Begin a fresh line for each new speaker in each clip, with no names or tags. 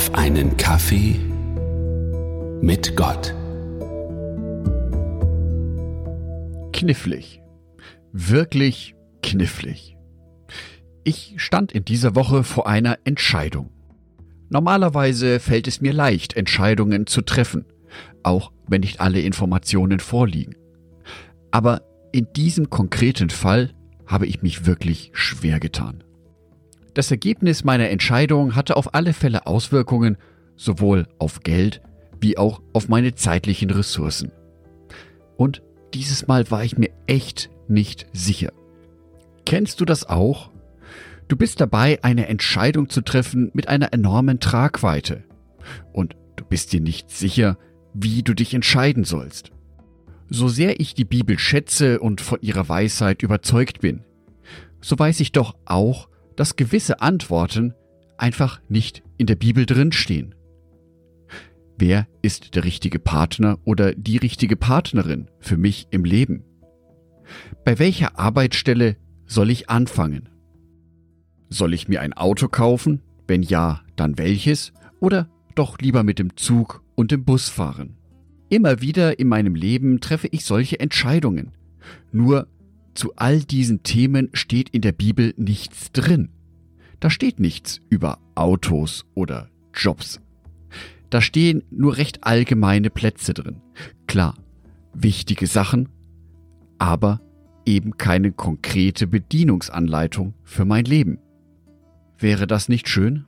auf einen Kaffee mit Gott.
Knifflig. Wirklich knifflig. Ich stand in dieser Woche vor einer Entscheidung. Normalerweise fällt es mir leicht, Entscheidungen zu treffen, auch wenn nicht alle Informationen vorliegen. Aber in diesem konkreten Fall habe ich mich wirklich schwer getan. Das Ergebnis meiner Entscheidung hatte auf alle Fälle Auswirkungen sowohl auf Geld wie auch auf meine zeitlichen Ressourcen. Und dieses Mal war ich mir echt nicht sicher. Kennst du das auch? Du bist dabei, eine Entscheidung zu treffen mit einer enormen Tragweite. Und du bist dir nicht sicher, wie du dich entscheiden sollst. So sehr ich die Bibel schätze und von ihrer Weisheit überzeugt bin, so weiß ich doch auch, dass gewisse Antworten einfach nicht in der Bibel drinstehen. Wer ist der richtige Partner oder die richtige Partnerin für mich im Leben? Bei welcher Arbeitsstelle soll ich anfangen? Soll ich mir ein Auto kaufen? Wenn ja, dann welches? Oder doch lieber mit dem Zug und dem Bus fahren? Immer wieder in meinem Leben treffe ich solche Entscheidungen. Nur zu all diesen Themen steht in der Bibel nichts drin. Da steht nichts über Autos oder Jobs. Da stehen nur recht allgemeine Plätze drin. Klar, wichtige Sachen, aber eben keine konkrete Bedienungsanleitung für mein Leben. Wäre das nicht schön?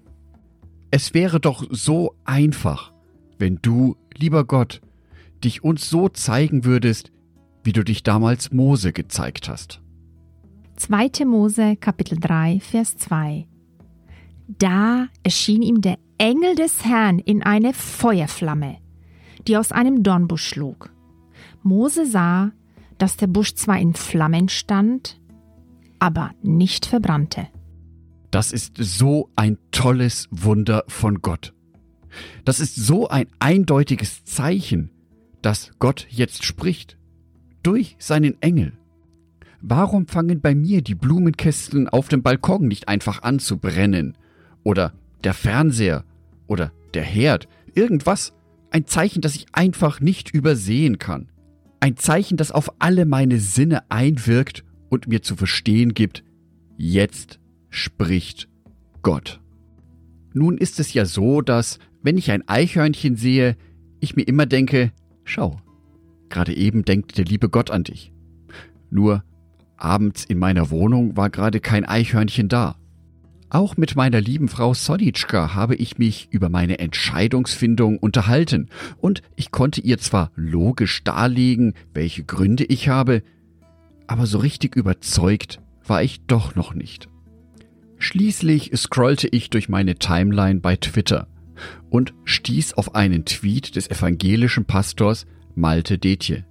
Es wäre doch so einfach, wenn du, lieber Gott, dich uns so zeigen würdest, wie du dich damals Mose gezeigt hast.
2. Mose Kapitel 3 Vers 2 Da erschien ihm der Engel des Herrn in eine Feuerflamme, die aus einem Dornbusch schlug. Mose sah, dass der Busch zwar in Flammen stand, aber nicht verbrannte.
Das ist so ein tolles Wunder von Gott. Das ist so ein eindeutiges Zeichen, dass Gott jetzt spricht durch seinen Engel. Warum fangen bei mir die Blumenkästen auf dem Balkon nicht einfach an zu brennen? Oder der Fernseher? Oder der Herd? Irgendwas? Ein Zeichen, das ich einfach nicht übersehen kann. Ein Zeichen, das auf alle meine Sinne einwirkt und mir zu verstehen gibt, jetzt spricht Gott. Nun ist es ja so, dass, wenn ich ein Eichhörnchen sehe, ich mir immer denke, schau, Gerade eben denkt der liebe Gott an dich. Nur abends in meiner Wohnung war gerade kein Eichhörnchen da. Auch mit meiner lieben Frau Sonitschka habe ich mich über meine Entscheidungsfindung unterhalten und ich konnte ihr zwar logisch darlegen, welche Gründe ich habe, aber so richtig überzeugt war ich doch noch nicht. Schließlich scrollte ich durch meine Timeline bei Twitter und stieß auf einen Tweet des evangelischen Pastors Malte Detje.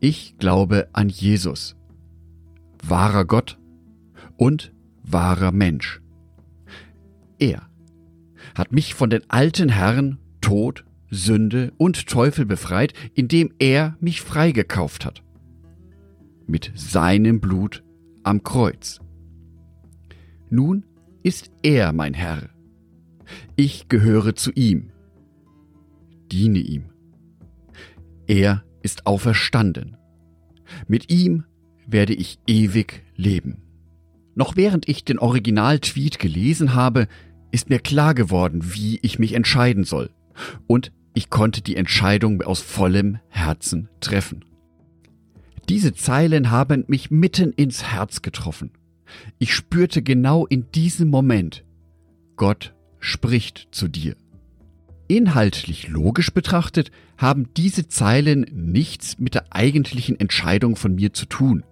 Ich glaube an Jesus, wahrer Gott und wahrer Mensch. Er hat mich von den alten Herren Tod, Sünde und Teufel befreit, indem er mich freigekauft hat. Mit seinem Blut am Kreuz. Nun ist er mein Herr. Ich gehöre zu ihm, diene ihm. Er ist auferstanden. Mit ihm werde ich ewig leben. Noch während ich den Original-Tweet gelesen habe, ist mir klar geworden, wie ich mich entscheiden soll. Und ich konnte die Entscheidung aus vollem Herzen treffen. Diese Zeilen haben mich mitten ins Herz getroffen. Ich spürte genau in diesem Moment, Gott spricht zu dir. Inhaltlich logisch betrachtet haben diese Zeilen nichts mit der eigentlichen Entscheidung von mir zu tun.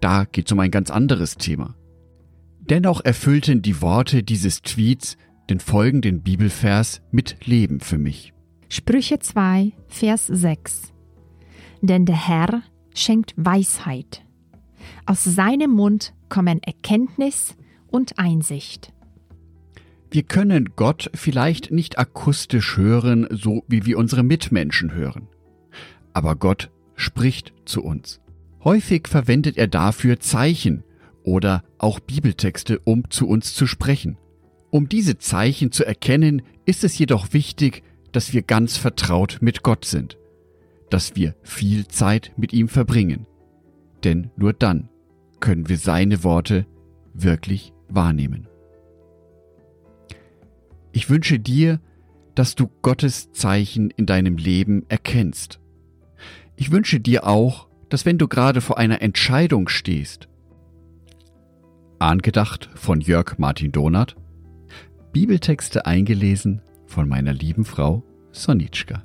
Da geht es um ein ganz anderes Thema. Dennoch erfüllten die Worte dieses Tweets den folgenden Bibelvers mit Leben für mich.
Sprüche 2, Vers 6 Denn der Herr schenkt Weisheit. Aus seinem Mund kommen Erkenntnis und Einsicht.
Wir können Gott vielleicht nicht akustisch hören, so wie wir unsere Mitmenschen hören. Aber Gott spricht zu uns. Häufig verwendet er dafür Zeichen oder auch Bibeltexte, um zu uns zu sprechen. Um diese Zeichen zu erkennen, ist es jedoch wichtig, dass wir ganz vertraut mit Gott sind, dass wir viel Zeit mit ihm verbringen, denn nur dann können wir seine Worte wirklich wahrnehmen. Ich wünsche dir, dass du Gottes Zeichen in deinem Leben erkennst. Ich wünsche dir auch, dass wenn du gerade vor einer Entscheidung stehst, angedacht von Jörg Martin Donath, Bibeltexte eingelesen von meiner lieben Frau Sonitschka.